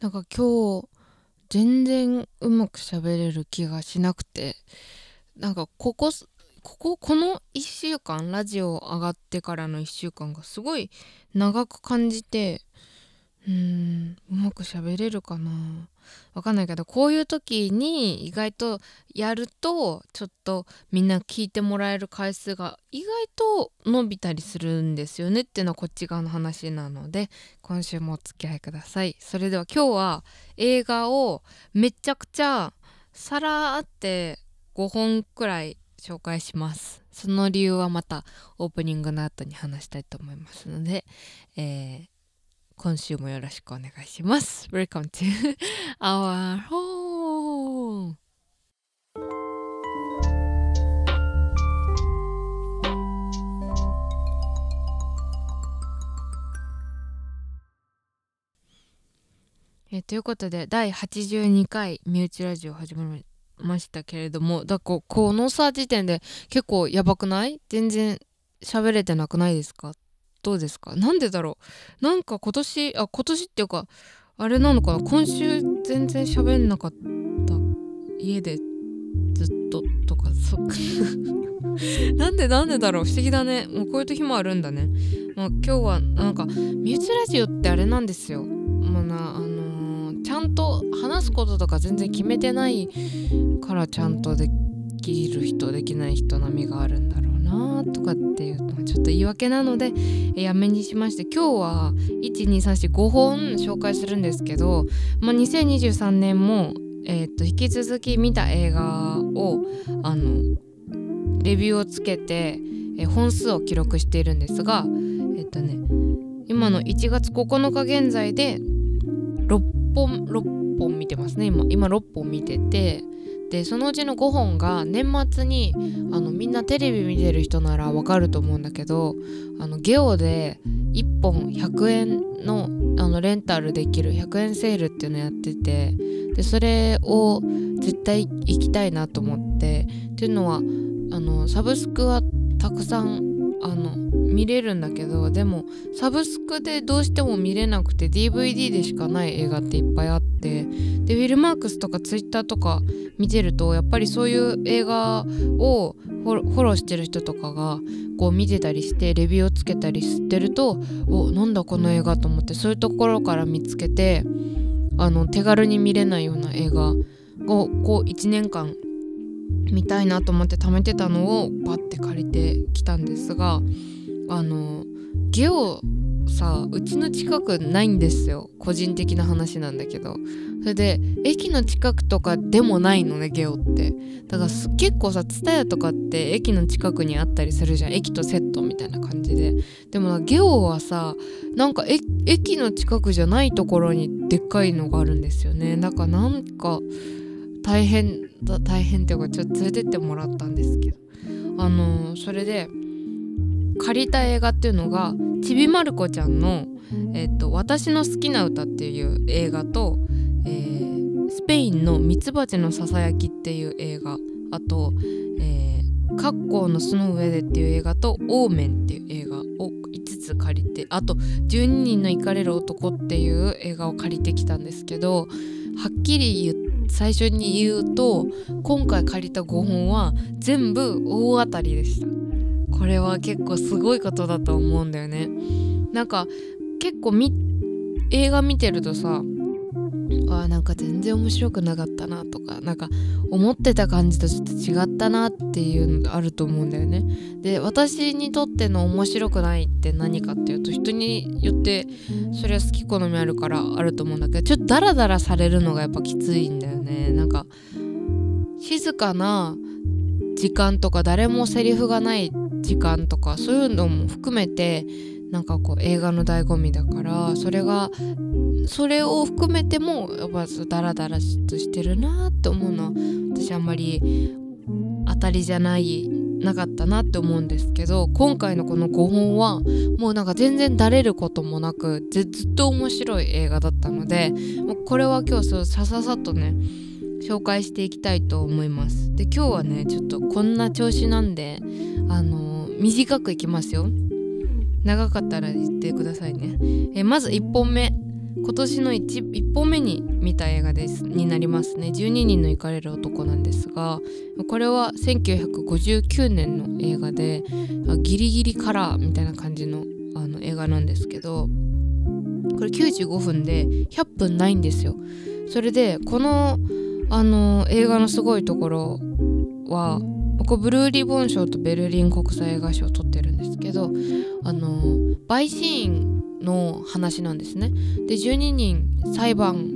なんか今日全然うまく喋れる気がしなくてなんかこここここの1週間ラジオ上がってからの1週間がすごい長く感じてうーん。うまく喋れるかな。わかんないけどこういう時に意外とやるとちょっとみんな聞いてもらえる回数が意外と伸びたりするんですよねっていうのはこっち側の話なので今週もお付き合いください。それでは今日は映画をめちゃくちゃさらって5本くらい紹介します。その理由はまたオープニングの後に話したいと思いますので、えー今週もよろしくお願いします。Welcome to our home! えということで第82回身内ラジオ始まりましたけれどもだここのさ時点で結構やばくない？全然喋れてなくないですか？どうですか？なんでだろう？なんか今年あ今年っていうかあれなのかな？今週全然喋んなかった家でずっととかそっか。なんでなんでだろう？不思議だね。もうこういう時もあるんだね、まあ、今日はなんかミューラジオってあれなんですよ。まあなあのー、ちゃんと話すこととか全然決めてないからちゃんとできる人できない人並みがあるんだろうなとかってていうのはちょっと言い訳なのでやめにしまして今日は12345本紹介するんですけど、まあ、2023年も、えー、と引き続き見た映画をあのレビューをつけて、えー、本数を記録しているんですがえっ、ー、とね今の1月9日現在で6本6本見てますね。今今6本見ててでそのうちの5本が年末にあのみんなテレビ見てる人ならわかると思うんだけどあのゲオで1本100円のあのレンタルできる100円セールっていうのやっててでそれを絶対行きたいなと思ってっていうのはあのサブスクはたくさんあの見れるんだけどでもサブスクでどうしても見れなくて DVD でしかない映画っていっぱいあってでフィルマークスとか Twitter とか見てるとやっぱりそういう映画をフォローしてる人とかがこう見てたりしてレビューをつけたりしてるとおなんだこの映画と思ってそういうところから見つけてあの手軽に見れないような映画をこう1年間見たいなと思って貯めてたのをバッて借りてきたんですがあのゲオさうちの近くないんですよ。個人的な話なんだけど。それで駅の近くとかでもないのねゲオって。だから結構さ TSUTAYA とかって駅の近くにあったりするじゃん。駅とセットみたいな感じで。でもゲオはさなんか駅の近くじゃないところにでっかいのがあるんですよね。だからなんか大変大変っていうかちょっと連れてってもらったんですけどあのー、それで借りた映画っていうのがちびまる子ちゃんの、えーと「私の好きな歌」っていう映画と、えー、スペインの「ミツバチのささやき」っていう映画あと「えー、カッコーの巣の上で」っていう映画と「オーメン」っていう映画を5つ借りてあと「12人の行かれる男」っていう映画を借りてきたんですけどはっきり言っ最初に言うと今回借りた5本は全部大当たりでした。これは結構すごいことだと思うんだよね。なんか結構映画見てるとさあなんか全然面白くなかったなとかなんか思ってた感じとちょっと違ったなっていうのがあると思うんだよね。で私にとっての面白くないって何かっていうと人によってそれは好き好みあるからあると思うんだけどちょっとダラダラされるのがやっぱきついんだよね。なんか静かな時間とか誰もセリフがない時間とかそういうのも含めてなんかこう映画の醍醐味だからそれがそれを含めてもやっぱダラダラとしてるなって思うのは私あんまり当たりじゃないなかったなって思うんですけど今回のこの5本はもうなんか全然だれることもなくずっと面白い映画だったのでもうこれは今日そうさささっとね紹介していきたいと思います。で今日はねちょっとこんな調子なんであの、短くいきますよ。長かったら言ってくださいね。えまず1本目。今年の 1, 1本目に見た映画ですになりますね。12人の行かれる男なんですがこれは1959年の映画でギリギリカラーみたいな感じのあの映画なんですけどこれ95分で100分ないんですよ。それでこのあの映画のすごいところはこブルーリボン賞とベルリン国際映画賞を取ってるんですけどあのバイシーンの話なんですね。で12人裁判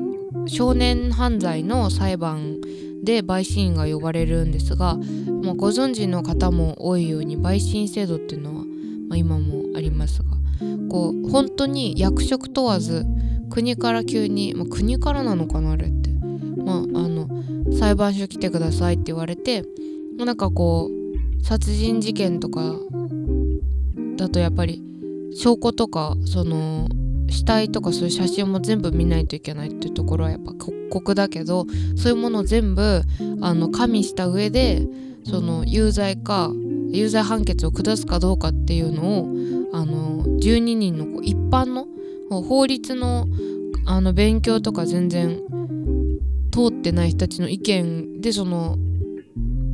少年犯罪の裁判で陪審員が呼ばれるんですが、まあ、ご存知の方も多いように陪審制度っていうのは、まあ、今もありますがこう本当に役職問わず国から急に、まあ、国からなのかなあれって、まあ、あの裁判所来てくださいって言われてなんかこう殺人事件とかだとやっぱり証拠とかその死体とかそういう写真も全部見ないといけないっていうところはやっぱ酷だけどそういうものを全部あの加味した上でその有罪か有罪判決を下すかどうかっていうのをあの12人の一般の法律のあの勉強とか全然通ってない人たちの意見でその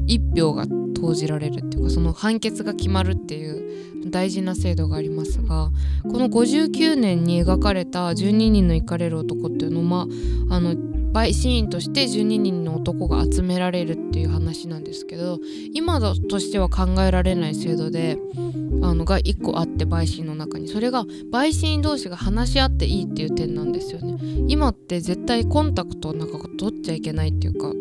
一票が投じられるっていうかその判決が決まるっていう大事な制度がありますがこの59年に描かれた12人の行かれる男っていうのはあの陪審員として12人の男が集められるっていう話なんですけど今としては考えられない制度であのが1個あって陪審の中にそれが陪審員同士が話し合っていいっていう点なんですよね。今って絶対コンタクトなんか取っちゃいけないっていうか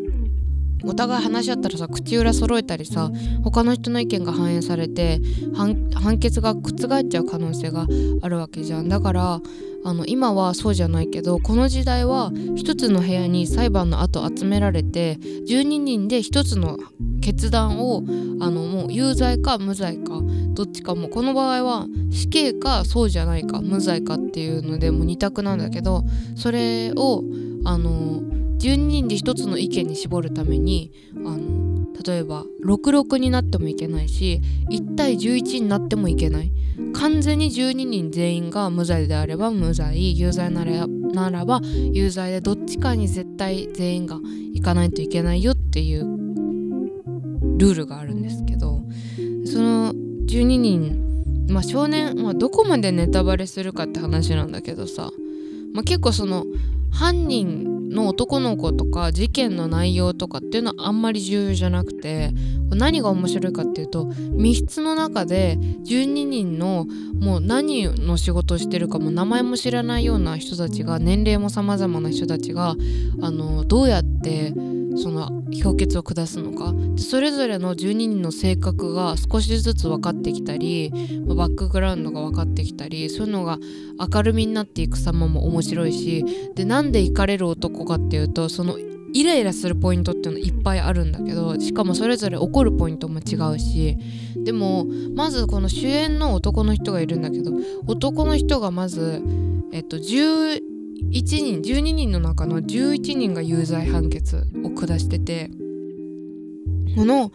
お互い話し合ったらさ口裏揃えたりさ他の人の意見が反映されて判決が覆っちゃう可能性があるわけじゃん。だからあの今はそうじゃないけどこの時代は一つの部屋に裁判の後集められて12人で一つの決断をあのもう有罪か無罪かどっちかもこの場合は死刑かそうじゃないか無罪かっていうのでもう2択なんだけどそれをあの12人で1つの意見に絞るためにあの例えば66になってもいけないし1対11になってもいけない。完全に12人全員が無罪であれば無罪。有罪ならならば有罪でどっちかに絶対全員が行かないといけないよっていうルールがあるんですけどその12人まあ少年、まあ、どこまでネタバレするかって話なんだけどさ、まあ、結構その犯人の男の子とか事件の内容とかっていうのはあんまり重要じゃなくて何が面白いかっていうと密室の中で12人のもう何の仕事をしてるかも名前も知らないような人たちが年齢も様々な人たちがあのどうやってその評決を下すのか。それぞれの12人の性格が少しずつ分かってきたりバックグラウンドが分かってきたりそういうのが明るみになっていく様も面白いしでなんで行かれる男かっていうとそのイライラするポイントっていうのいっぱいあるんだけどしかもそれぞれ怒るポイントも違うしでもまずこの主演の男の人がいるんだけど男の人がまずえっと10 1人12人の中の11人が有罪判決を下しててこの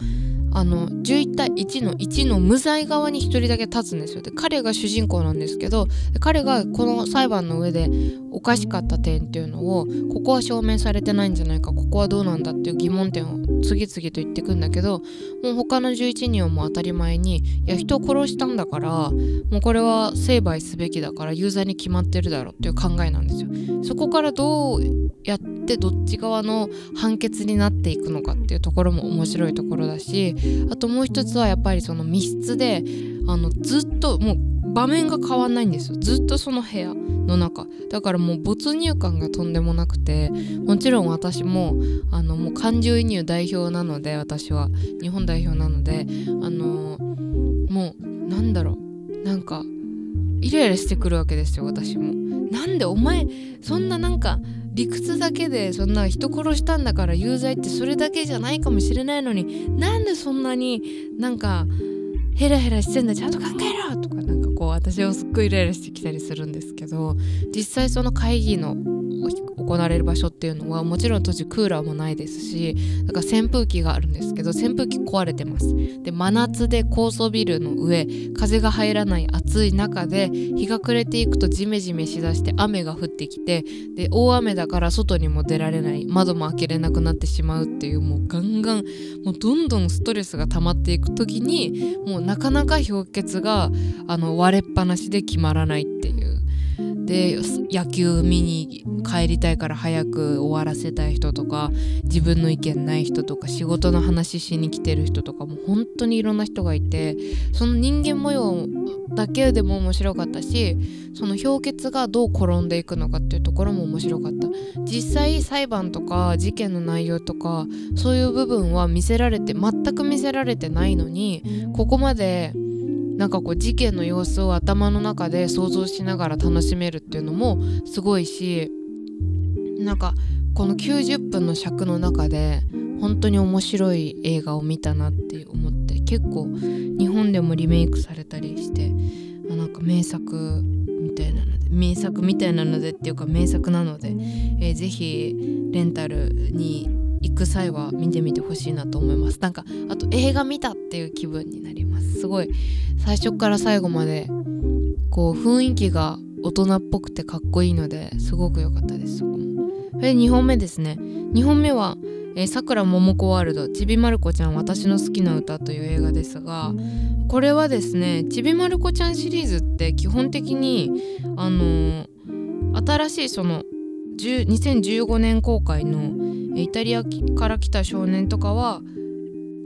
あの11対1の1の無罪側に1人だけ立つんですよ。で彼が主人公なんですけど彼がこの裁判の上でおかしかった点っていうのをここは証明されてないんじゃないかここはどうなんだっていう疑問点を次々と言ってくんだけどもう他の11人はもう当たり前にいや人を殺したんだからもうこれは成敗すべきだから有罪に決まってるだろうっていう考えなんですよ。そこからどうやってどっち側の判決になっていくのかっていうところも面白いところだしあともう一つはやっぱりその密室であのずっともう場面が変わんないんですよ。ずっとその部屋の中。だからもう没入感がとんでもなくてもちろん私もあのもう感情移入代表なので私は。日本代表なのであのもうなんだろう。なんかイライラしてくるわけですよ私も。なんでお前そんななんか理屈だけでそんな人殺したんだから有罪ってそれだけじゃないかもしれないのになんでそんなになんかヘラヘラしてんだちゃんと考えろとかなんかこう私をすっごいイライラしてきたりするんですけど実際その会議の行われる場所っていうのはもちろん当時クーラーもないですしだから扇風機があるんですけど扇風機壊れてます。で真夏で高層ビルの上風が入らない暑い中で日が暮れていくとジメジメしだして雨が降ってきてで大雨だから外にも出られない窓も開けれなくなってしまうっていうもうガンガンもうどんどんストレスが溜まっていく時にもうなかなか氷結があの割れっぱなしで決まらないっていう。で野球見に帰りたいから早く終わらせたい人とか自分の意見ない人とか仕事の話しに来てる人とかも本当にいろんな人がいてその人間模様だけでも面白かったしその氷結がどう転んでいくのかっていうところも面白かった。実際裁判とか事件の内容とかそういう部分は見せられて全く見せられてないのにここまでなんかこう事件の様子を頭の中で想像しながら楽しめるっていうのもすごいしなんかこの90分の尺の中で本当に面白い映画を見たなって思って結構日本でもリメイクされたりしてなんか名作みたいなので名作みたいなのでっていうか名作なので、えー、ぜひレンタルに行く際は見てみてほしいなと思います。なんかあと映画見たっていう気分になります。すごい最初から最後までこう雰囲気が大人っぽくてかっこいいのですごく良かったですそこも。で2本目ですね。2本目はさくらももこワールド。ちびまる子ちゃん私の好きな歌という映画ですがこれはですねちびまる子ちゃんシリーズって基本的にあのー、新しいその2015年公開のイタリアから来た少年とかは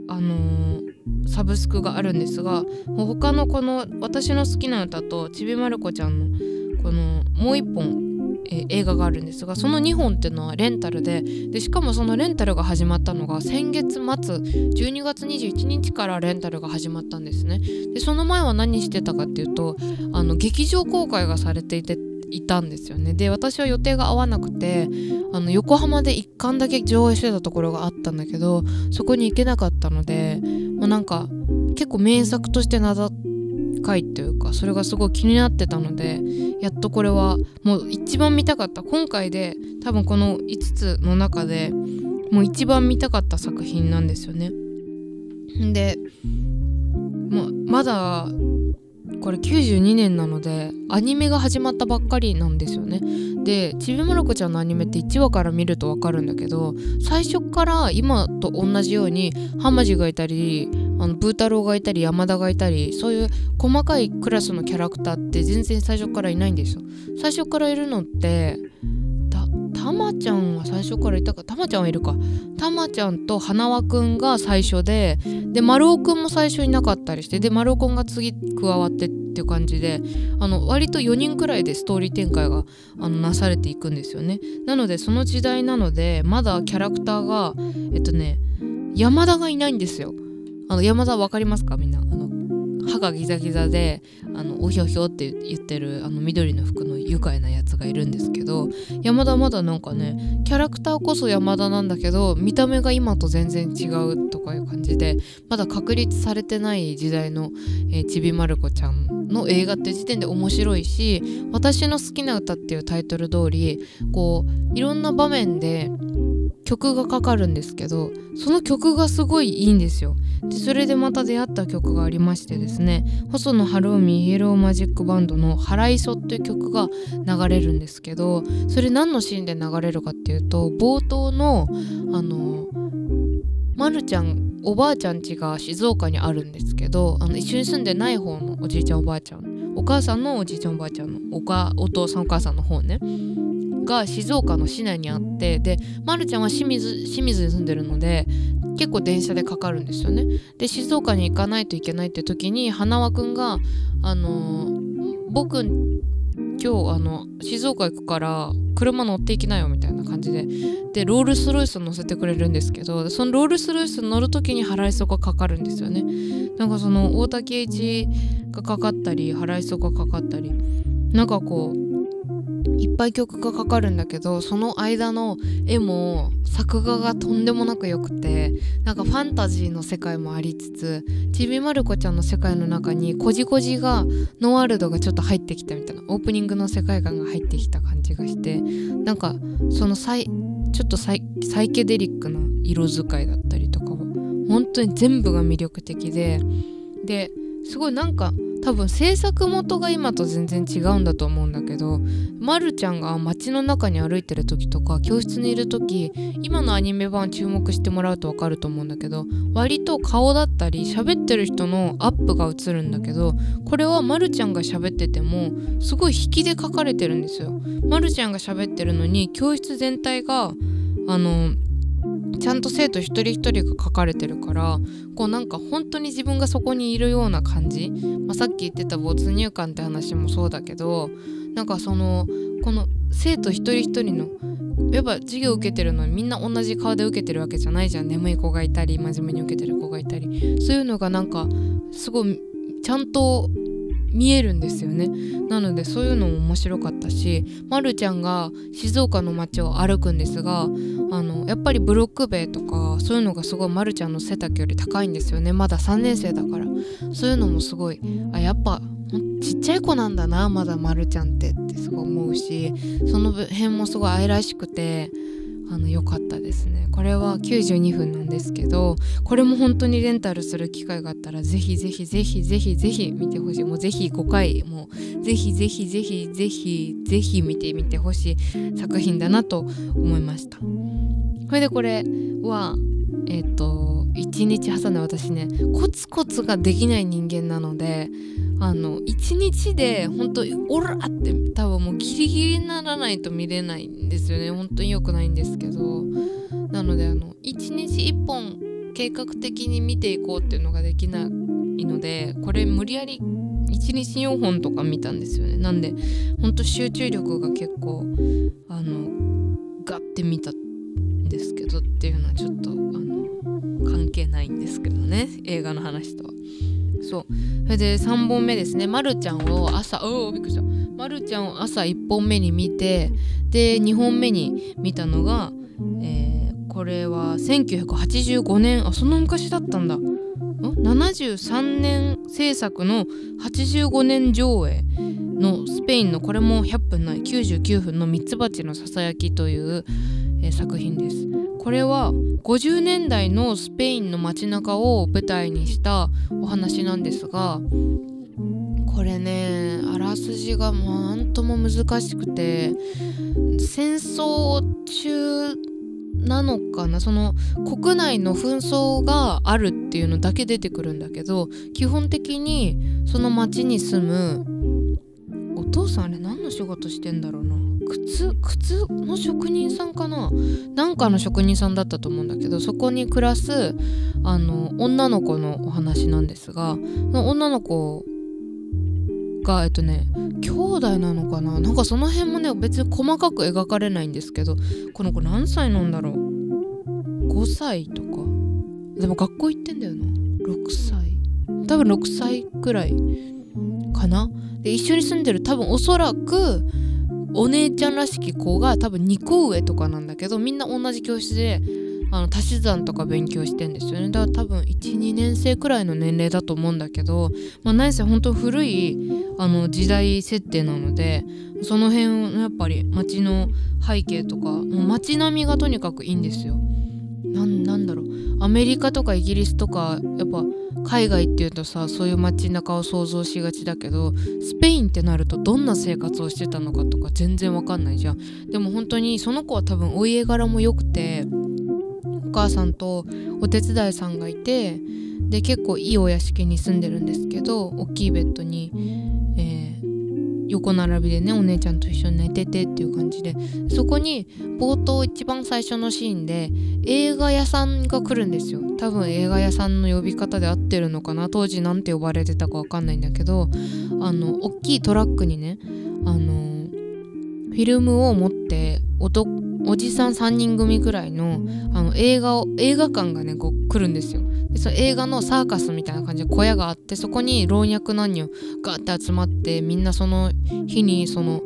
あのー、サブスクがあるんですが他のこの私の好きな歌とちびまる子ちゃんのこのもう一本え映画があるんですがその2本っていうのはレンタルででしかもそのレンタルが始まったのが先月末12月21日からレンタルが始まったんですね。でその前は何してたかっていうとあの劇場公開がされていていたんですよねで私は予定が合わなくてあの横浜で1巻だけ上映してたところがあったんだけどそこに行けなかったので、まあ、なんか結構名作として名高いというかそれがすごい気になってたのでやっとこれはもう一番見たかった今回で多分この5つの中でもう一番見たかった作品なんですよね。でもまだこれ92年なのでアニメが始まったばっかりなんですよね。でちびまる子ちゃんのアニメって1話から見るとわかるんだけど最初から今と同じようにハマジがいたりあのブー太郎がいたり山田がいたりそういう細かいクラスのキャラクターって全然最初からいないんですよ。最初からいるのってたまちゃんは最初からいたかたまちゃんはいるか。たまちゃんと花輪くんが最初でで丸尾くんも最初いなかったりしてで丸尾くんが次加わってっていう感じであの割と4人くらいでストーリー展開があのなされていくんですよね。なのでその時代なのでまだキャラクターがえっとね山田がいないんですよ。あの山田分かりますか？みんな。あの歯がギザギザであのおひょひょって言ってるあの緑の服の愉快なやつがいるんですけど山田まだなんかねキャラクターこそ山田なんだけど見た目が今と全然違うとかいう感じでまだ確立されてない時代の、えー、ちびまる子ちゃんの映画って時点で面白いし「私の好きな歌」っていうタイトル通りこういろんな場面で曲がかかるんですけどその曲がすごいいいんですよ。でそれでまた出会った曲がありましてですね。細野晴臣イエローマジックバンドの「原磯」っていう曲が流れるんですけどそれ何のシーンで流れるかっていうと冒頭のあのまるちゃんおばあちゃん家が静岡にあるんですけどあの一緒に住んでない方のおじいちゃんおばあちゃんお母さんのおじいちゃんおばあちゃんのおかお父さんお母さんの方ね。が静岡の市内にあってで、ま、るちゃんは清水清水に住んでるので結構電車でかかるんですよね。で静岡に行かないといけないって時に花輪くんが「あのー、僕今日あの静岡行くから車乗っていきなよみたいな感じででロールスロイス乗せてくれるんですけどそのロールスロイス乗る時に払いそがかかるんですよねなんかその大竹一がかかったり払いそがかかったりなんかこういっぱい曲がかかるんだけどその間の絵も作画がとんでもなく良くてなんかファンタジーの世界もありつつちびまる子ちゃんの世界の中にこじこじがノワールドがちょっと入ってきたみたいなオープニングの世界観が入ってきた感じがしてなんかそのサイちょっとサイケデリックな色使いだったりとかは本当に全部が魅力的でですごいなんか多分制作元が今と全然違うんだと思うんだけどまるちゃんが街の中に歩いてる時とか教室にいる時今のアニメ版注目してもらうと分かると思うんだけど割と顔だったり喋ってる人のアップが映るんだけどこれはまるちゃんが喋っててもすごい引きで書かれてるんですよ。まるちゃんが喋ってるのに教室全体があのちゃんと生徒一人一人が書かれてるからこうなんか本当に自分がそこにいるような感じ、まあ、さっき言ってた没入感って話もそうだけどなんかそのこの生徒一人一人のやっぱ授業受けてるのにみんな同じ顔で受けてるわけじゃないじゃん。眠い子がいたり真面目に受けてる子がいたり。そういうのがなんかすごいちゃんと見えるんですよね。なのでそういうのも面白かったしまるちゃんが静岡の街を歩くんですがあのやっぱりブロック塀とかそういうのがすごいまるちゃんの背丈より高いんですよね。まだ3年生だから。そういうのもすごいあやっぱちっちゃい子なんだなまだまるちゃんってってすごい思うしその辺もすごい愛らしくてあの良かったですね。これは92分なんですけどこれも本当にレンタルする機会があったらぜひぜひぜひぜひぜひ見てほしい。もうぜひ5回もうぜひぜひぜひぜひぜひ見てみてほしい作品だなと思いました。それでこれはえっ、ー、と1日挟んで私ねコツコツができない人間なのであの1日で本当オラって多分もうギリギリにならないと見れないんですよね。本当に良くないんですけど。なのであの1日1本計画的に見ていこうっていうのができないのでこれ無理やり1日4本とか見たんですよね。なんでほんと集中力が結構あのガッて見たんですけどっていうのはちょっとあの関係ないんですけどね。映画の話とは。そう。それで3本目ですね。まるちゃんを朝おおびっくりした。まるちゃんを朝1本目に見てで2本目に見たのが、えー、これは1985年。あそんな昔だったんだ。73年制作の85年上映のスペインのこれも100分ない99分の「ミツバチのささやき」という、えー、作品です。これは50年代のスペインの街中を舞台にしたお話なんですがこれねあらすじが何とも難しくて戦争中なのかなその国内の紛争があるっていうのだけ出てくるんだけど基本的にその町に住むお父さんあれ何の仕事してんだろうな。靴靴の職人さんかな？なんかの職人さんだったと思うんだけどそこに暮らすあの女の子のお話なんですが女の子がえっとね兄弟なのかな？なんかその辺もね別に細かく描かれないんですけどこの子何歳なんだろう？5歳とか。でも学校行ってんだよな。6歳。多分6歳くらいかな？で一緒に住んでる多分おそらくお姉ちゃんらしき子が多分2個上とかなんだけどみんな同じ教室であの足し算とか勉強してんですよねだから多分12年生くらいの年齢だと思うんだけど、まあ、何せ本当古いあの時代設定なのでその辺のやっぱり街の背景とかもう街並みがとにかくいいんですよ。なんだろう。アメリカとかイギリスとかやっぱ海外っていうとさそういう街中を想像しがちだけどスペインってなるとどんな生活をしてたのかとか全然わかんないじゃん。でも本当にその子は多分お家柄も良くてお母さんとお手伝いさんがいてで結構いいお屋敷に住んでるんですけど大きいベッドに、えー、横並びでねお姉ちゃんと一緒に寝ててっていう感じで。そこに冒頭一番最初のシーンで映画屋さんが来るんですよ。多分映画屋さんの呼び方で合ってるのかな当時何て呼ばれてたか分かんないんだけどあの大きいトラックにねあのフィルムを持っておじさん3人組ぐらいのあの映画を映画館がねこう来るんですよ。その映画のサーカスみたいな感じで小屋があってそこに老若男女ガーって集まってみんなその日にその、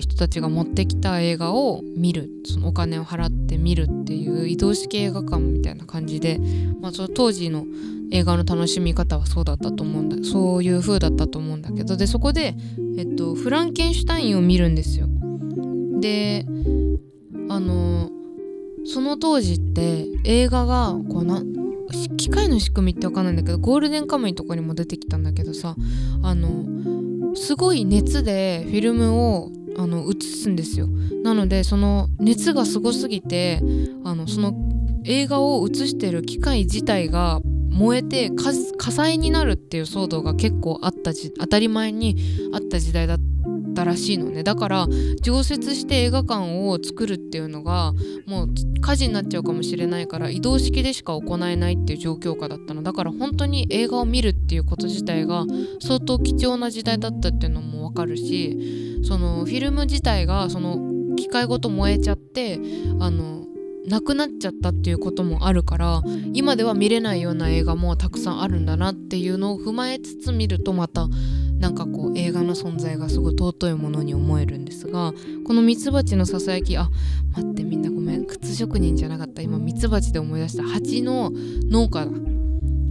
人たちが持ってきた映画を見るそのお金を払って見るっていう移動式映画館みたいな感じで、まあ、その当時の映画の楽しみ方はそうだったと思うんだそういう風だったと思うんだけどでそこで、えっと、フランケンシュタインを見るんですよ。であのその当時って映画がこうな機械の仕組みって分かんないんだけどゴールデンカムイとかにも出てきたんだけどさあのすごい熱でフィルムをあの映すんですよ。なのでその熱がすごすぎてあのその映画を映してる機械自体が燃えて火災になるっていう騒動が結構あったじ当たり前にあった時代だったらしいのね。だから常設して映画館を作るっていうのがもう火事になっちゃうかもしれないから移動式でしか行えないっていう状況下だったの。だから本当に映画を見るっていうこと自体が相当貴重な時代だったっていうのもわかるしそのフィルム自体がその機械ごと燃えちゃってあのなくなっちゃったっていうこともあるから今では見れないような映画もたくさんあるんだなっていうのを踏まえつつ見るとまたなんかこう映画の存在がすごい尊いものに思えるんですがこのミツバチのささやきあ待ってみんなごめん。靴職人じゃなかった。今ミツバチで思い出した。蜂の農家だ。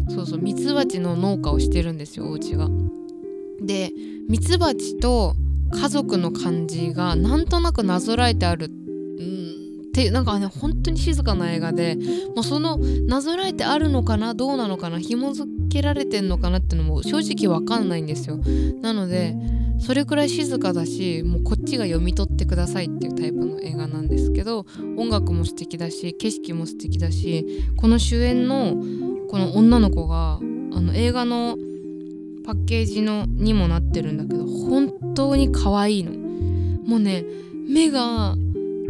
そうそうミツバチの農家をしてるんですよお家が。でミツバチと家族の感じがなんとなくなぞらえてあるっててなんかね本当に静かな映画でもうそのなぞらえてあるのかなどうなのかな紐付けられてんのかなっていうのも正直わかんないんですよ。なのでそれくらい静かだしもうこっちが読み取ってくださいっていうタイプの映画なんですけど音楽も素敵だし景色も素敵だしこの主演のこの女の子があの映画のパッケージのにもなってるんだけど本当に可愛いの。もうね目が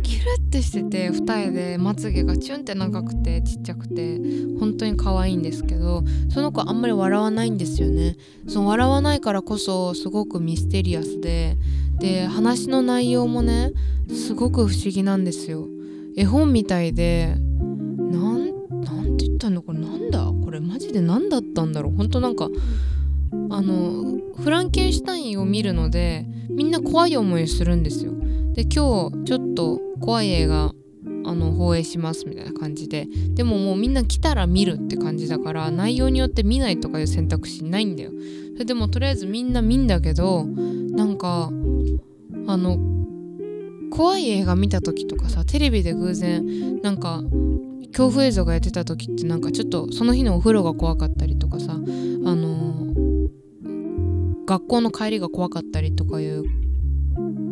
キュルってしてて二重でまつげがチュンって長くてちっちゃくて本当に可愛いんですけどその子あんまり笑わないんですよね。その笑わないからこそすごくミステリアスでで話の内容もねすごく不思議なんですよ。絵本みたいでなんなんて言ったのこれなんだ？これマジで何だったんだろう？本当なんかあのフランケンシュタインを見るのでみんな怖い思いするんですよ。で今日ちょっと怖い映画あの放映しますみたいな感じで。でももうみんな来たら見るって感じだから内容によって見ないとかいう選択肢ないんだよ。それでもとりあえずみんな見んだけどなんかあの怖い映画見た時とかさテレビで偶然なんか恐怖映像がやってた時ってなんかちょっとその日のお風呂が怖かったりとかさあの学校の帰りが怖かったりとかいう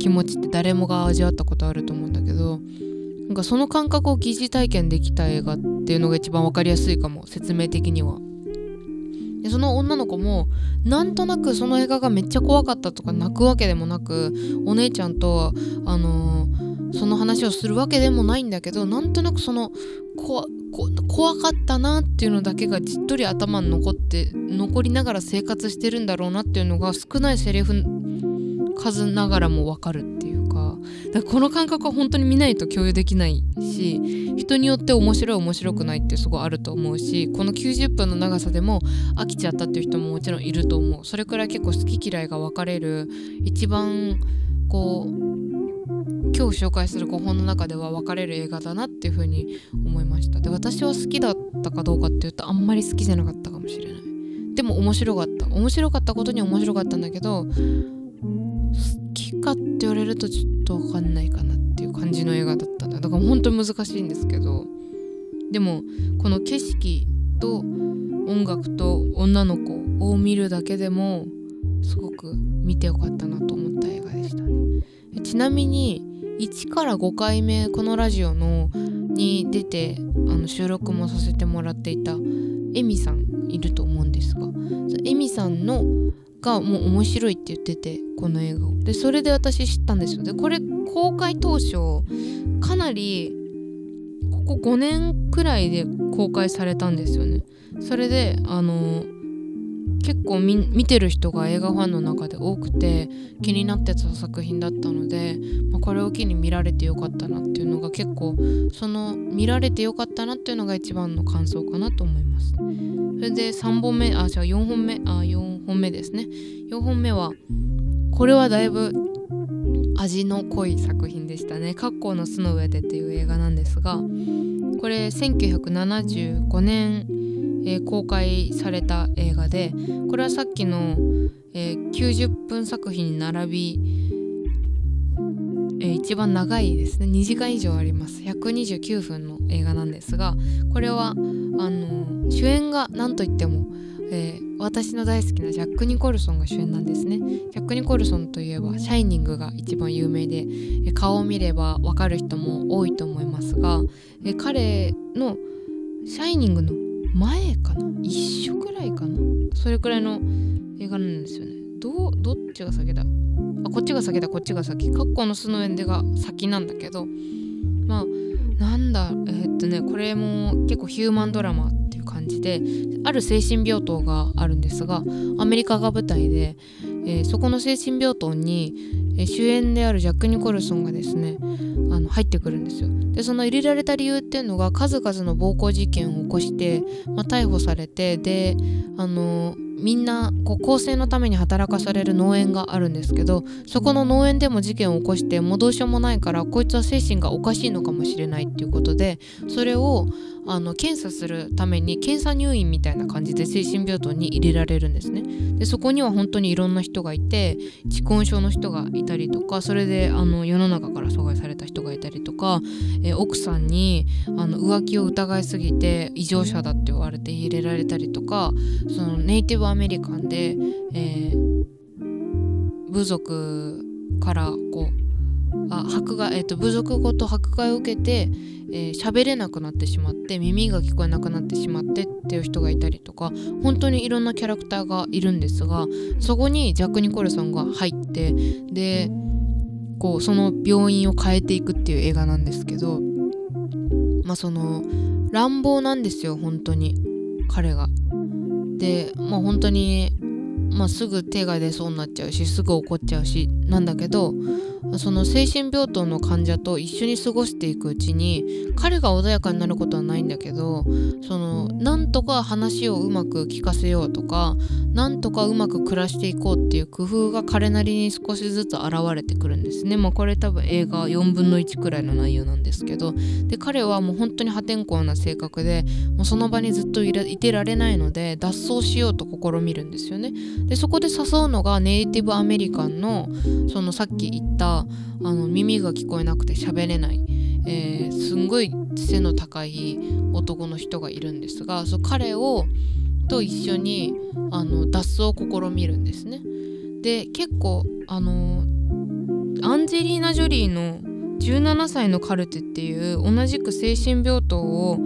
気持ちって誰もが味わったことあると思うんだけどなんかその感覚を疑似体験できた映画っていうのが一番分かりやすいかも説明的には。でその女の子もなんとなくその映画がめっちゃ怖かったとか泣くわけでもなくお姉ちゃんとあのー、その話をするわけでもないんだけどなんとなくその怖かったなっていうのだけがじっとり頭に残って残りながら生活してるんだろうなっていうのが少ないセリフ数ながらも分かるっていうかだからこの感覚は本当に見ないと共有できないし人によって面白い面白くないってすごいあると思うしこの90分の長さでも飽きちゃったっていう人ももちろんいると思う。それくらい結構好き嫌いが分かれる一番こう今日紹介する5本の中では分かれる映画だなっていう風に思いました。で私は好きだったかどうかっていうとあんまり好きじゃなかったかもしれない。でも面白かった。面白かったことに面白かったんだけど好きかって言われるとちょっと分かんないかなっていう感じの映画だったんだだから本当に難しいんですけど。でもこの景色と音楽と女の子を見るだけでもすごく見てよかったなと思った映画でしたね。ちなみに1から5回目このラジオのに出てあの収録もさせてもらっていたエミさんいると思うんですがエミさんのがもう面白いって言っててこの映画を。でそれで私知ったんですよ。でこれ公開当初かなりここ5年くらいで公開されたんですよね。それであの結構見てる人が映画ファンの中で多くて気になってた作品だったので、まあ、これを機に見られてよかったなっていうのが結構その見られてよかったなっていうのが一番の感想かなと思います。それで3本目あじゃあ4本目あ4本目ですね。4本目はこれはだいぶ味の濃い作品でしたね「格好の巣の上で」っていう映画なんですがこれ1975年、えー、公開された映画でこれはさっきの、えー、90分作品に並び、えー、一番長いですね。2時間以上あります。129分の映画なんですがこれはあの主演が何といってもえー、私の大好きなジャック・ニコルソンが主演なんですね。ジャック・ニコルソンといえば「シャイニング」が一番有名で、え、顔を見ればわかる人も多いと思いますが、え、彼の「シャイニング」の前かな？一緒くらいかな？それくらいの映画なんですよね。どどっちが先だ？あこっちが先だ。こっちが先。カッコの巣のエンデが先なんだけど。まあなんだえー、っとねこれも結構ヒューマンドラマっていう感じである精神病棟があるんですがアメリカが舞台で、えー、そこの精神病棟に、え、主演であるジャック・ニコルソンがですねあの入ってくるんですよ。でその入れられた理由っていうのが数々の暴行事件を起こして、まあ、逮捕されてであのみんなこう更生のために働かされる農園があるんですけどそこの農園でも事件を起こしてもうどうしようもないからこいつは精神がおかしいのかもしれないっていうことでそれをあの検査するために検査入院みたいな感じで精神病棟に入れられるんですね。でそこには本当にいろんな人がいて蓄音症の人がいたりとかそれであの世の中から阻害された人がいたりとか、え奥さんにあの浮気を疑いすぎて異常者だって言われて入れられたりとかそのネイティブアメリカンで、えー、部族からこうあ迫害、えーと、部族ごと迫害を受けてえー、喋れなくなってしまって耳が聞こえなくなってしまってっていう人がいたりとか本当にいろんなキャラクターがいるんですがそこにジャック・ニコルソンが入ってでこうその病院を変えていくっていう映画なんですけどまあその乱暴なんですよ本当に彼が。でまあ本当にまあ、すぐ手が出そうになっちゃうしすぐ怒っちゃうしなんだけどその精神病棟の患者と一緒に過ごしていくうちに彼が穏やかになることはないんだけどそのなんとか話をうまく聞かせようとかなんとかうまく暮らしていこうっていう工夫が彼なりに少しずつ現れてくるんですね。まあ、これ多分映画4分の1くらいの内容なんですけどで彼はもう本当に破天荒な性格でもうその場にずっといてられないので脱走しようと試みるんですよね。でそこで誘うのがネイティブアメリカンのそのさっき言ったあの耳が聞こえなくて喋れない、えー、すんごい背の高い男の人がいるんですがそ彼をと一緒にあの脱走を試みるんですね。で結構あのアンジェリーナ・ジョリーの17歳のカルテっていう同じく精神病棟を、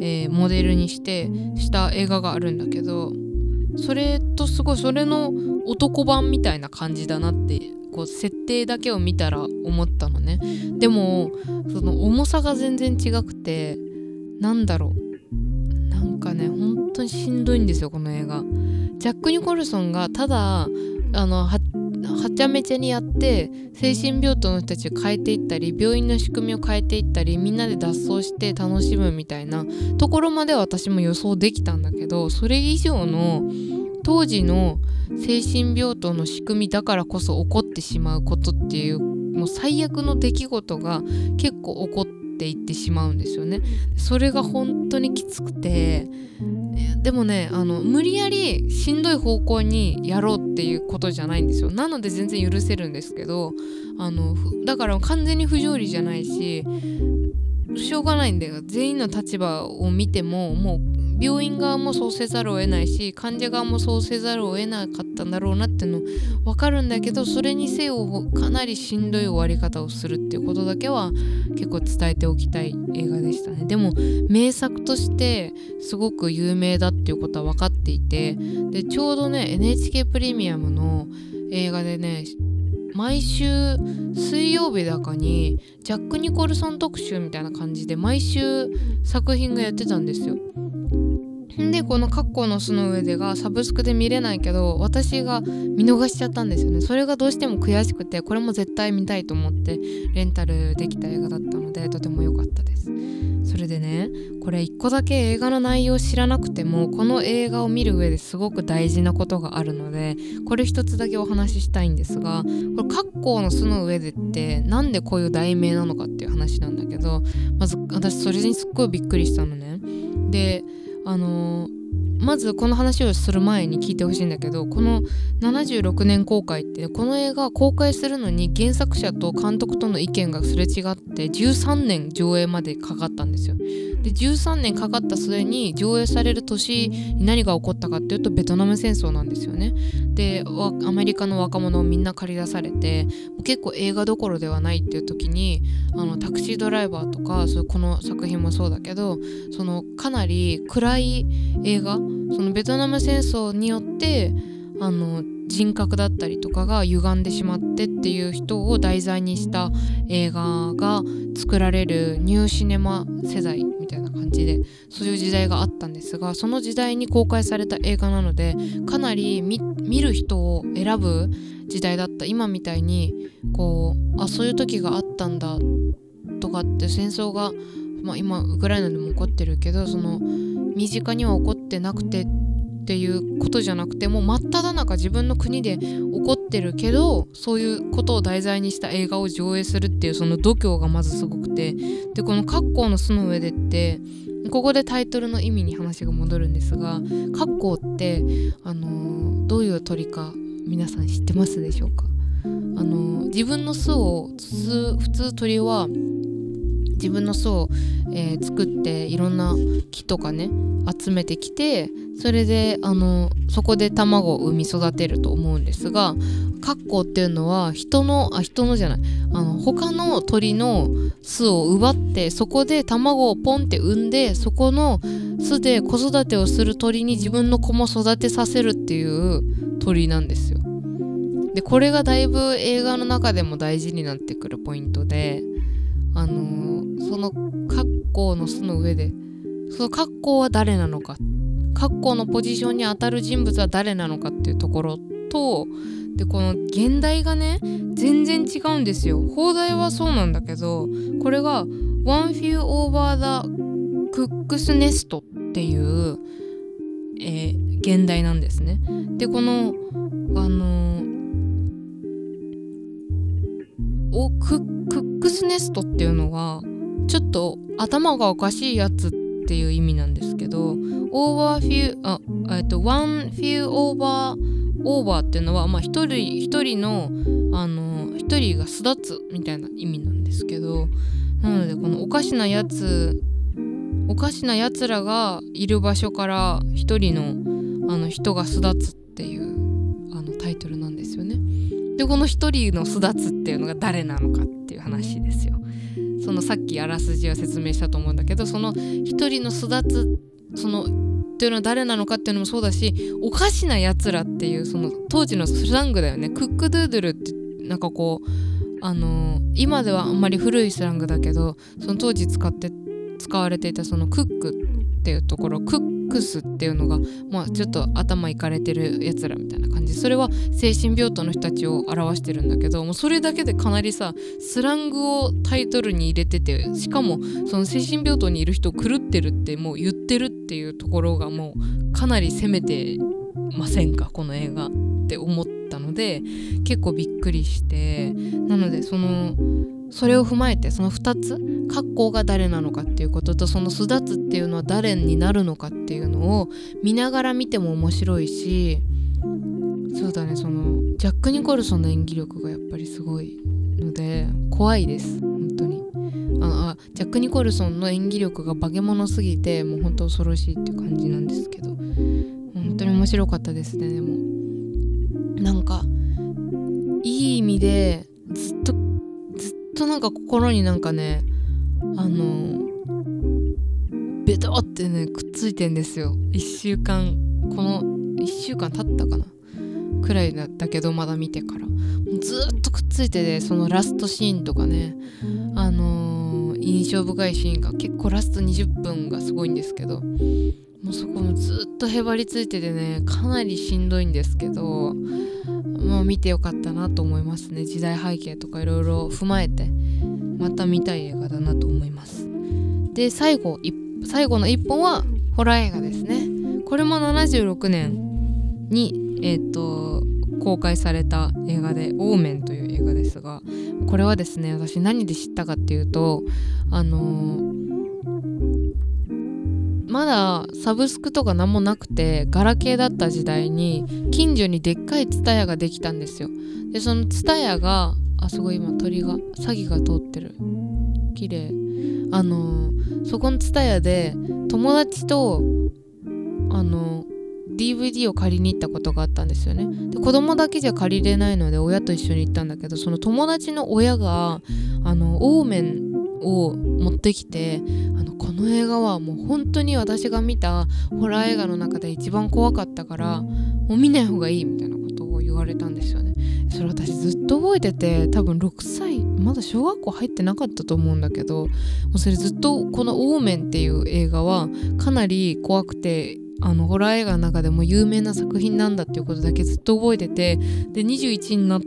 えー、モデルにしてした映画があるんだけどそれとすごいそれの男版みたいな感じだなってこう設定だけを見たら思ったのね。でもその重さが全然違くてなんだろう。なんかね本当にしんどいんですよこの映画。ジャック・ニコルソンがただあのはちゃめちゃにやって精神病棟の人たちを変えていったり病院の仕組みを変えていったりみんなで脱走して楽しむみたいなところまでは私も予想できたんだけどそれ以上の当時の精神病棟の仕組みだからこそ起こってしまうことっていうもう最悪の出来事が結構起こってっていってしまうんですよね。それが本当にきつくてでもねあの無理やりしんどい方向にやろうっていうことじゃないんですよなので全然許せるんですけどあのだから完全に不条理じゃないししょうがないんだよ全員の立場を見てももう病院側もそうせざるを得ないし患者側もそうせざるを得なかったんだろうなっていうの分かるんだけどそれにせよかなりしんどい終わり方をするっていうことだけは結構伝えておきたい映画でしたねでも名作としてすごく有名だっていうことは分かっていてでちょうどね NHK プレミアムの映画でね毎週水曜日だかにジャック・ニコルソン特集みたいな感じで毎週作品がやってたんですよ。でこの「カッコの巣の上で」がサブスクで見れないけど私が見逃しちゃったんですよねそれがどうしても悔しくてこれも絶対見たいと思ってレンタルできた映画だったのでとても良かったですそれでねこれ一個だけ映画の内容知らなくてもこの映画を見る上ですごく大事なことがあるのでこれ一つだけお話ししたいんですがこれ「格好の巣の上で」ってなんでこういう題名なのかっていう話なんだけどまず私それにすっごいびっくりしたのね。であのーまずこの話をする前に聞いてほしいんだけどこの76年公開ってこの映画公開するのに原作者と監督との意見がすれ違って13年上映までかかったんですよ。で13年かかった末に上映される年に何が起こったかっていうとベトナム戦争なんですよね。でアメリカの若者をみんな駆り出されて結構映画どころではないっていう時にあのタクシードライバーとかそこの作品もそうだけどそのかなり暗い映画そのベトナム戦争によってあの人格だったりとかが歪んでしまってっていう人を題材にした映画が作られるニューシネマ世代みたいな感じでそういう時代があったんですがその時代に公開された映画なのでかなり見る人を選ぶ時代だった今みたいにこうあそういう時があったんだとかって戦争が、まあ、今ウクライナでも起こってるけどその身近には起こってなくてっていうことじゃなくてもう真っ只中自分の国で起こってるけどそういうことを題材にした映画を上映するっていうその度胸がまずすごくて。でこの「格好の巣の上で」ってここでタイトルの意味に話が戻るんですが「格好」ってあの、どういう鳥か皆さん知ってますでしょうか？あの、自分の巣を普通鳥は自分の巣を、えー、作っていろんな木とかね集めてきてそれであのそこで卵を産み育てると思うんですがカッコっていうのは人のあ人のじゃないあの他の鳥の巣を奪ってそこで卵をポンって産んでそこの巣で子育てをする鳥に自分の子も育てさせるっていう鳥なんですよ。でこれがだいぶ映画の中でも大事になってくるポイントであのその格好の巣の上でその格好は誰なのか格好のポジションに当たる人物は誰なのかっていうところとでこの現代がね全然違うんですよ。邦題はそうなんだけどこれが「One Flew Over the Cuckoo's Nest」っていう、えー、原題なんですね。でこのあの、お Cuckoo's Nest っていうのはちょっと頭がおかしいやつっていう意味なんですけどオーバーフューあえっとワンフューオーバーオーバーっていうのはまあ一人一人のあの一人が巣立つみたいな意味なんですけどなのでこのおかしなやつおかしなやつらがいる場所から一人のあの人が巣立つっていうあのタイトルなんですよね。でこの一人の巣立つっていうのが誰なのかっていう話ですよ。そのさっきあらすじは説明したと思うんだけどその一人の育つそのっていうのは誰なのかっていうのもそうだしおかしなやつらっていうその当時のスラングだよね。クックドゥードゥルってなんかこうあのー、今ではあんまり古いスラングだけどその当時使って使われていたそのクックっていうところクックスっていうのが、まあ、ちょっと頭いかれてるやつらみたいな感じ。それは精神病棟の人たちを表してるんだけどもうそれだけでかなりさスラングをタイトルに入れててしかもその精神病棟にいる人を狂ってるってもう言ってるっていうところがもうかなり攻めてませんか？この映画って思ったので結構びっくりして。なのでそのそれを踏まえてその2つ格好が誰なのかっていうこととその巣立つっていうのは誰になるのかっていうのを 見ながら見ても面白いしそうだねそのジャック・ニコルソンの演技力がやっぱりすごいので怖いです本当に。ああジャック・ニコルソンの演技力が化け物すぎてもう本当恐ろしいっていう感じなんですけど。本当に面白かったですねでも。なんかいい意味でずっととなんか心になんかねあのベトってねくっついてんですよ。1週間この1週間経ったかな？くらいだったけどまだ見てから。ずっとくっついててそのラストシーンとかねあのー、印象深いシーンが結構ラスト20分がすごいんですけどもうそこもずっとへばりついててねかなりしんどいんですけどまあ見てよかったなと思いますね。時代背景とかいろいろ踏まえてまた見たい映画だなと思います。で最後最後の1本はホラー映画ですね。これも76年にえっ、と公開された映画で「オーメン」という映画ですがこれはですね私何で知ったかっていうとあのー、まだサブスクとか何もなくてガラケーだった時代に近所にでっかいツタヤができたんですよ。でそのツタヤがあすごい今鳥が詐欺が通ってる。綺麗。あのー、そこのツタヤで友達とあの DVD を借りに行ったことがあったんですよね。で子供だけじゃ借りれないので親と一緒に行ったんだけどその友達の親があのオーメンを持ってきてあのこの映画はもう本当に私が見たホラー映画の中で一番怖かったからもう見ない方がいいみたいなことを言われたんですよね。それ私ずっと覚えてて多分6歳まだ小学校入ってなかったと思うんだけどもうそれずっとこの「オーメン」っていう映画はかなり怖くてあのホラー映画の中でも有名な作品なんだっていうことだけずっと覚えててで21になった、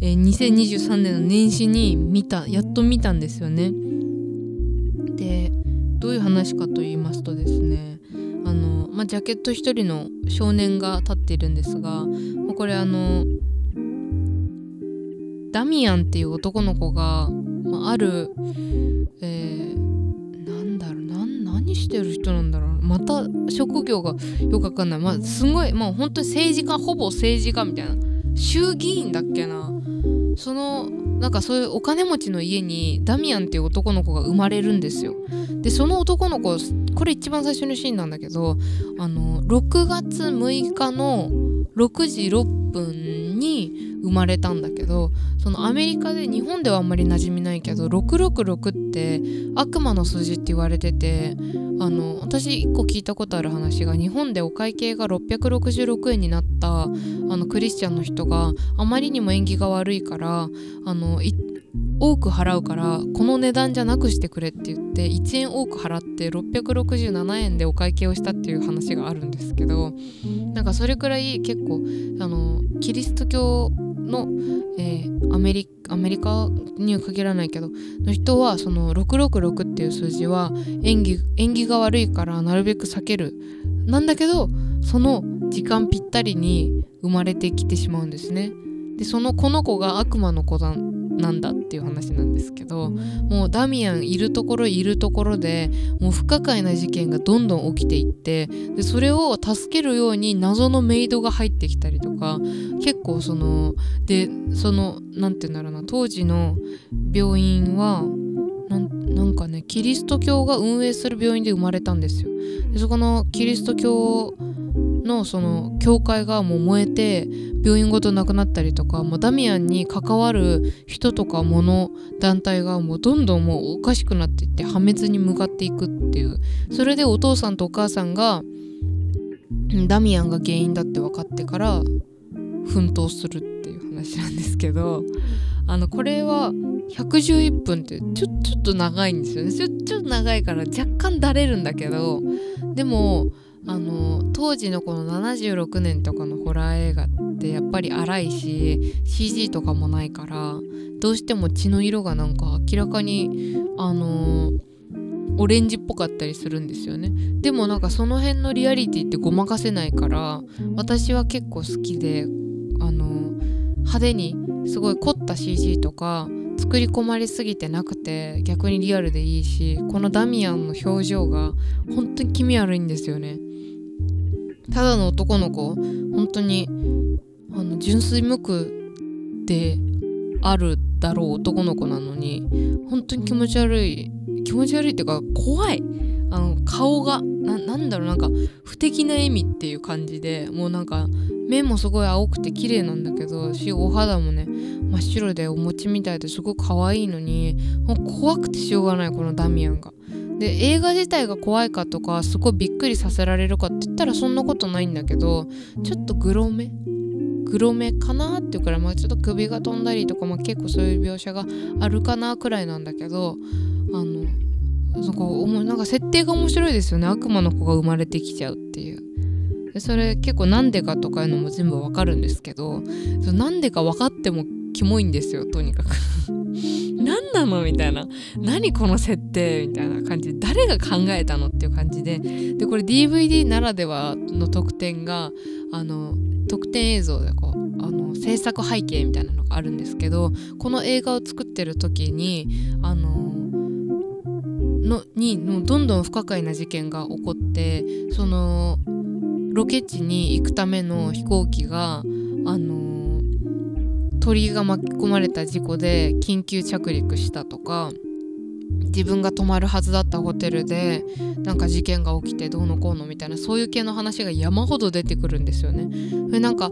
えー、2023年の年始に見たやっと見たんですよね。でどういう話かと言いますとですねあの、まあ、ジャケット一人の少年が立っているんですがこれあのダミアンっていう男の子が、まあ、ある、えー、なんだろう何してる人なんだろう。また職業がよくわかんない。まあすごいまあ本当に政治家ほぼ政治家みたいな。衆議院だっけな。そのなんかそういうお金持ちの家にダミアンっていう男の子が生まれるんですよ。でその男の子これ一番最初のシーンなんだけどあの6月6日の6時6分に生まれたんだけどそのアメリカで日本ではあんまり馴染みないけど666って悪魔の数字って言われててあの私1個聞いたことある話が日本でお会計が666円になったあのクリスチャンの人があまりにも縁起が悪いからあの多く払うからこの値段じゃなくしてくれって言って1円多く払って667円でお会計をしたっていう話があるんですけどなんかそれくらい結構あのキリスト教の、えー、アメリアメリカには限らないけどの人はその666っていう数字は縁起縁起が悪いからなるべく避けるなんだけどその時間ぴったりに生まれてきてしまうんですね。でそのこの子が悪魔の子だなんだっていう話なんですけどもうダミアンいるところいるところでもう不可解な事件がどんどん起きていってでそれを助けるように謎のメイドが入ってきたりとか結構そのでその何て言うんだろうな当時の病院はなんかねキリスト教が運営する病院で生まれたんですよ。でそこのキリスト教のその教会がもう燃えて病院ごとなくなったりとかもうダミアンに関わる人とか物団体がもうどんどんもうおかしくなっていって破滅に向かっていくっていう。それでお父さんとお母さんがダミアンが原因だって分かってから奮闘するっていう話なんですけどあのこれは111分ってちょちょっと長いんですよね。ちょちょっと長いから若干だれるんだけどでもあの当時のこの76年とかのホラー映画ってやっぱり荒いし CG とかもないからどうしても血の色がなんか明らかにあのオレンジっぽかったりするんですよね。でもなんかその辺のリアリティってごまかせないから私は結構好きであの派手にすごい凝った CG とか作り込まれすぎてなくて逆にリアルでいいしこのダミアンの表情が本当に気味悪いんですよねただの男の子本当にあの純粋無垢であるだろう男の子なのに本当に気持ち悪い気持ち悪いっていうか怖い。あの顔がなんだろうなんか不敵な笑みっていう感じでもうなんか目もすごい青くて綺麗なんだけどしお肌もね真っ白でお餅みたいですごく可愛いのにもう怖くてしょうがないこのダミアンが。で映画自体が怖いかとかすごいびっくりさせられるかって言ったらそんなことないんだけどちょっとグロめグロめかなっていうからまあちょっと首が飛んだりとか、まあ、結構そういう描写があるかなくらいなんだけどあのなんかおもなんか設定が面白いですよね。悪魔の子が生まれてきちゃうっていう。でそれ結構なんでかとかいうのも全部わかるんですけどなんでか分かってもキモいんですよとにかく。何なの？みたいな。何この設定？みたいな感じ。で誰が考えたの？っていう感じで。でこれ DVD ならではの特典があの特典映像でこうあの制作背景みたいなのがあるんですけどこの映画を作ってる時にあののにのどんどん不可解な事件が起こってそのロケ地に行くための飛行機があの鳥が巻き込まれた事故で緊急着陸したとか。自分が泊まるはずだったホテルでなんか事件が起きてどうのこうのみたいなそういう系の話が山ほど出てくるんですよね。でなんか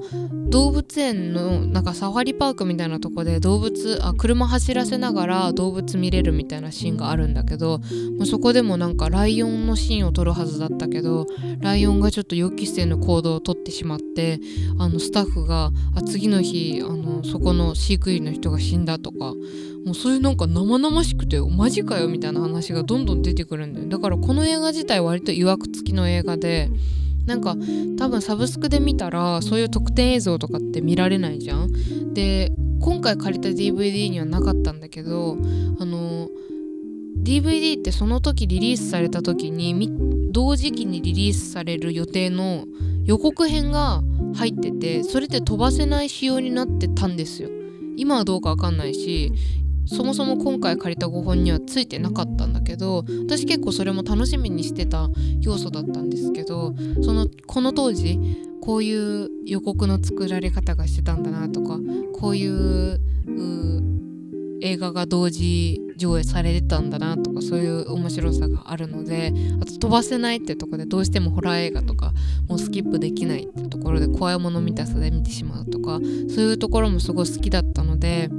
動物園のなんかサファリパークみたいなとこで動物あ車走らせながら動物見れるみたいなシーンがあるんだけどもうそこでもなんかライオンのシーンを撮るはずだったけどライオンがちょっと予期せぬ行動をとってしまってあのスタッフがあ次の日あのそこの飼育員の人が死んだとかもうそういうなんか生々しくてマジかよみたいな話がどんどん出てくるんだよ。だからこの映画自体割といわくつきの映画でなんか多分サブスクで見たらそういう特典映像とかって見られないじゃん。で今回借りた DVD にはなかったんだけどあの DVD ってその時リリースされた時に同時期にリリースされる予定の予告編が入っててそれで飛ばせない仕様になってたんですよ。今はどうかわかんないしそもそも今回借りた5本にはついてなかったんだけど私結構それも楽しみにしてた要素だったんですけどそのこの当時こういう予告の作られ方がしてたんだなとかこういう映画が同時上映されてたんだなとかそういう面白さがあるのであと飛ばせないってとこでどうしてもホラー映画とかもうスキップできないってところで怖いもの見たさで見てしまうとかそういうところもすごい好きだったので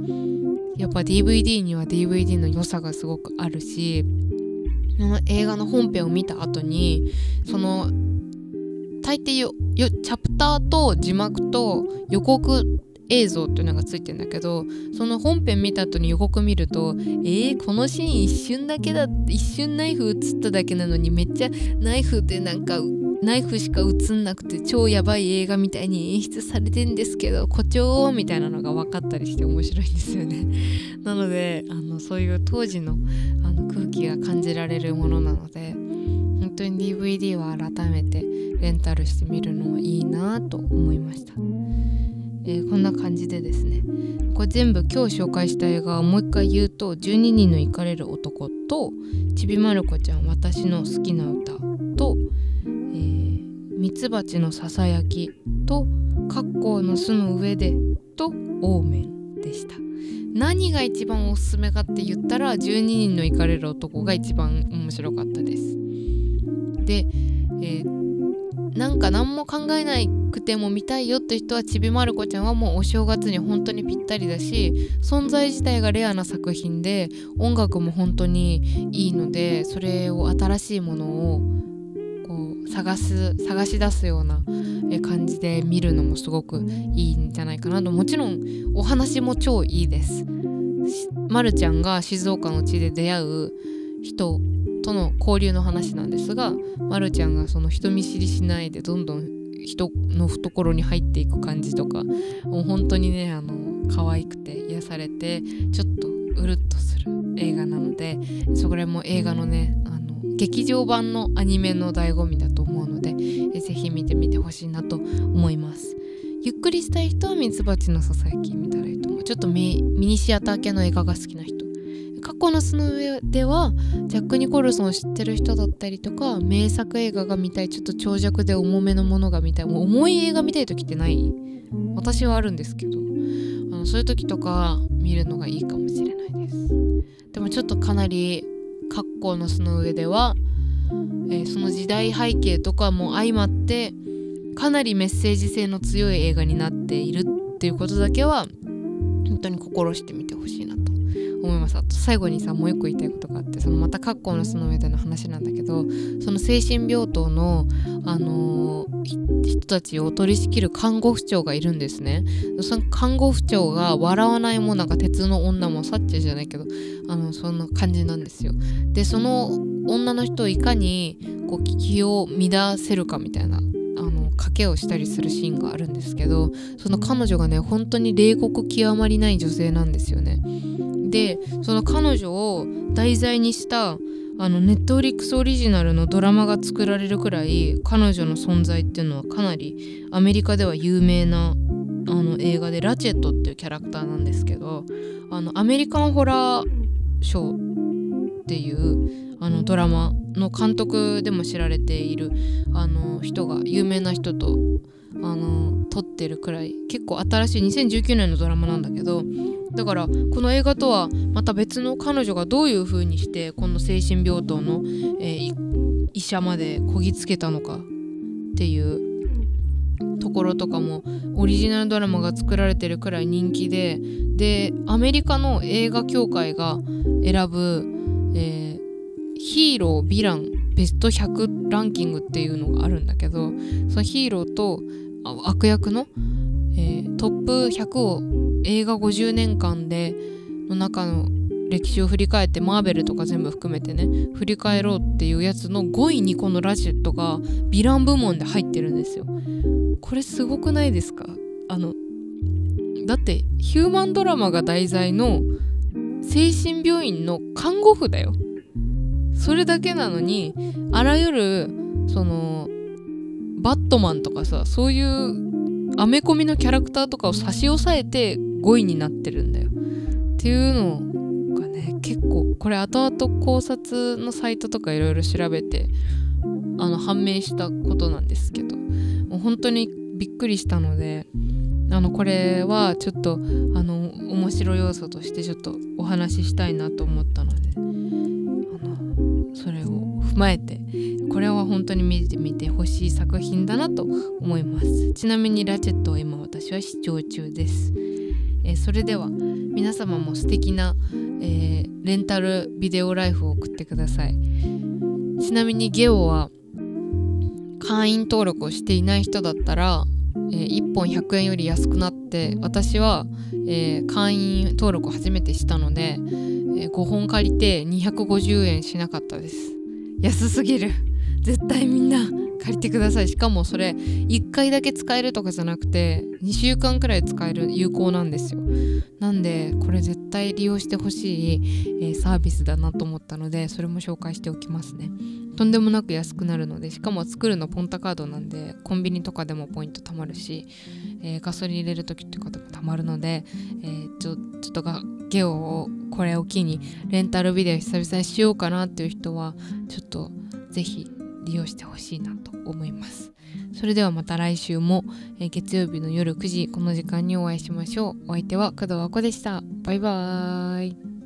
やっぱ DVD には DVD の良さがすごくあるしの映画の本編を見た後にその大抵よチャプターと字幕と予告映像っていうのがついてんだけどその本編見た後に予告見るとえー、このシーン一瞬だけだ一瞬ナイフ映っただけなのにめっちゃナイフでなんかナイフしか映んなくて超やばい映画みたいに演出されてんですけど誇張みたいなのが分かったりして面白いんですよね。なのであのそういう当時のあの空気が感じられるものなので本当に DVD は改めてレンタルしてみるのはいいなと思いました、えー、こんな感じでですねこれ全部今日紹介した映画をもう一回言うと「12人の行かれる男」と「ちびまる子ちゃん私の好きな歌」と「ミツバチのささやきと格好の巣の上でとオーメンでした。何が一番おすすめかって言ったら12人の行かれる男が一番面白かったです。で、えー、なんか何も考えなくても見たいよって人はちびまる子ちゃんはもうお正月に本当にぴったりだし存在自体がレアな作品で音楽も本当にいいのでそれを新しいものを探す探し出すような感じで見るのもすごくいいんじゃないかなともちろんお話も超いいです。まるちゃんが静岡の地で出会う人との交流の話なんですが、ま、るちゃんがその人見知りしないでどんどん人の懐に入っていく感じとかもう本当にねあの可愛くて癒されてちょっとうるっとする映画なのでそれも映画のね劇場版のアニメの醍醐味だと思うのでえぜひ見てみてほしいなと思います。ゆっくりしたい人はミツバチのささやき見たらいいと思う。ちょっとミニシアター系の映画が好きな人。過去の巣の上ではジャック・ニコルソンを知ってる人だったりとか名作映画が見たい。ちょっと長尺で重めのものが見たい。もう重い映画見たい時ってない。私はあるんですけど。あのそういう時とか見るのがいいかもしれないです。でもちょっとかなり校の巣の上では、えー、その時代背景とかも相まってかなりメッセージ性の強い映画になっているっていうことだけは本当に心してみてほしいなと。思います。あと最後にさもう一個言いたいことがあってそのまた格好の巣の上での話なんだけどその精神病棟の、あのー、人たちを取り仕切る看護婦長がいるんですね。その看護婦長が笑わないもなんか鉄の女もサッチャじゃないけどあのそんな感じなんですよ。でその女の人をいかにこう気を乱せるかみたいな賭けをしたりするシーンがあるんですけどその彼女がね本当に冷酷極まりない女性なんですよね。でその彼女を題材にしたあのネットフリックスオリジナルのドラマが作られるくらい彼女の存在っていうのはかなりアメリカでは有名なあの映画でラチェットっていうキャラクターなんですけどあのアメリカンホラーショーっていうあのドラマの監督でも知られているあの人が有名な人とあの撮ってるくらい結構新しい2019年のドラマなんだけどだからこの映画とはまた別の彼女がどういう風にしてこの精神病棟の、えー、医者までこぎつけたのかっていうところとかもオリジナルドラマが作られてるくらい人気ででアメリカの映画協会が選ぶ、えー、ヒーローヴィランベスト100ランキングっていうのがあるんだけどそのヒーローと悪役の、えー、トップ100を映画50年間での中の歴史を振り返ってマーベルとか全部含めてね振り返ろうっていうやつの5位にこのラジェットがヴィラン部門で入ってるんですよ。これすごくないですか？あのだってヒューマンドラマが題材の精神病院の看護婦だよ。それだけなのにあらゆるそのバットマンとかさそういうアメコミのキャラクターとかを差し押さえて5位になってるんだよ。っていうのがね結構これ後々考察のサイトとかいろいろ調べてあの判明したことなんですけど。もう本当にびっくりしたのであのこれはちょっとあの面白要素としてちょっとお話ししたいなと思ったのであのそれを踏まえてこれは本当に見てみてほしい作品だなと思います。ちなみにラチェットを今私は視聴中です、えー、それでは皆様も素敵な、えー、レンタルビデオライフを送ってください。ちなみにゲオは会員登録をしていない人だったら、えー、1本100円より安くなって私は、えー、会員登録を初めてしたので、ー、5本借りて250円しなかったです。安すぎる。絶対みんな借りてください。しかもそれ1回だけ使えるとかじゃなくて2週間くらい使える有効なんですよ。なんでこれ絶対利用してほしい、えー、サービスだなと思ったのでそれも紹介しておきますね。とんでもなく安くなるのでしかも作るのポンタカードなんでコンビニとかでもポイント貯まるし、えー、ガソリン入れる時とかでも貯まるので、えー、ちょちょっとがゲオをこれを機にレンタルビデオ久々にしようかなっていう人はちょっと是非利用してほしいなと思います。それではまた来週も、え、月曜日の夜9時この時間にお会いしましょう。お相手は工藤和子でした。バイバーイ。